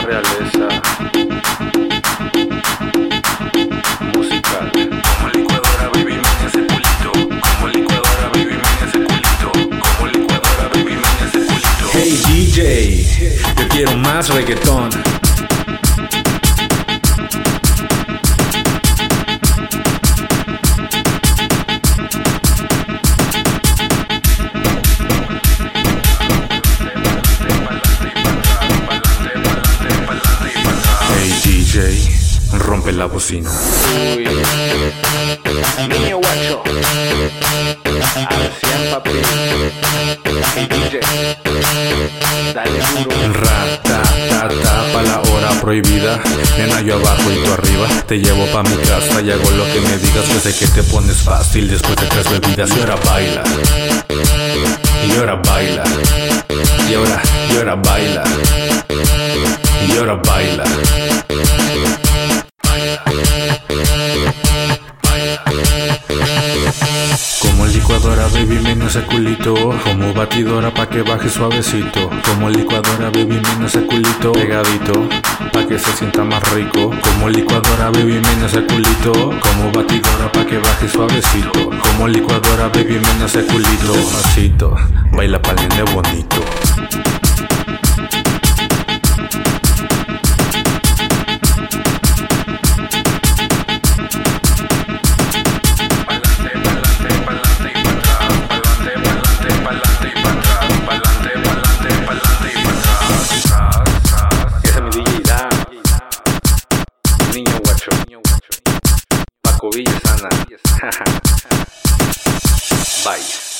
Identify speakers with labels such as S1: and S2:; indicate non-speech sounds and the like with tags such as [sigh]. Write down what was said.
S1: realeza musical.
S2: Como licuadora, baby, meña ese culito. Como licuadora, baby, meña ese culito. Como licuadora, baby, meña ese culito.
S1: Hey DJ, yo quiero más reggaetón. DJ, rompe la bocina.
S3: Niño guacho. Al 100 papi. Hey DJ. Dale duro.
S1: Ra, ta, ta, ta, pa' la hora prohibida. Nena, yo abajo y tú arriba. Te llevo pa' mi casa y hago lo que me digas. Yo sé que te pones fácil después de tres bebidas. Y ahora baila. Y ahora baila. Y ahora, y ahora baila. Y ahora baila. Baby, menos ese culito. Como batidora, pa' que baje suavecito. Como licuadora, baby, menos ese culito. Pegadito, pa' que se sienta más rico. Como licuadora, baby, menos ese culito. Como batidora, pa' que baje suavecito. Como licuadora, baby, menos ese culito. Masito, baila pa'l nene bonito.
S3: Villa sana. [laughs] Bye.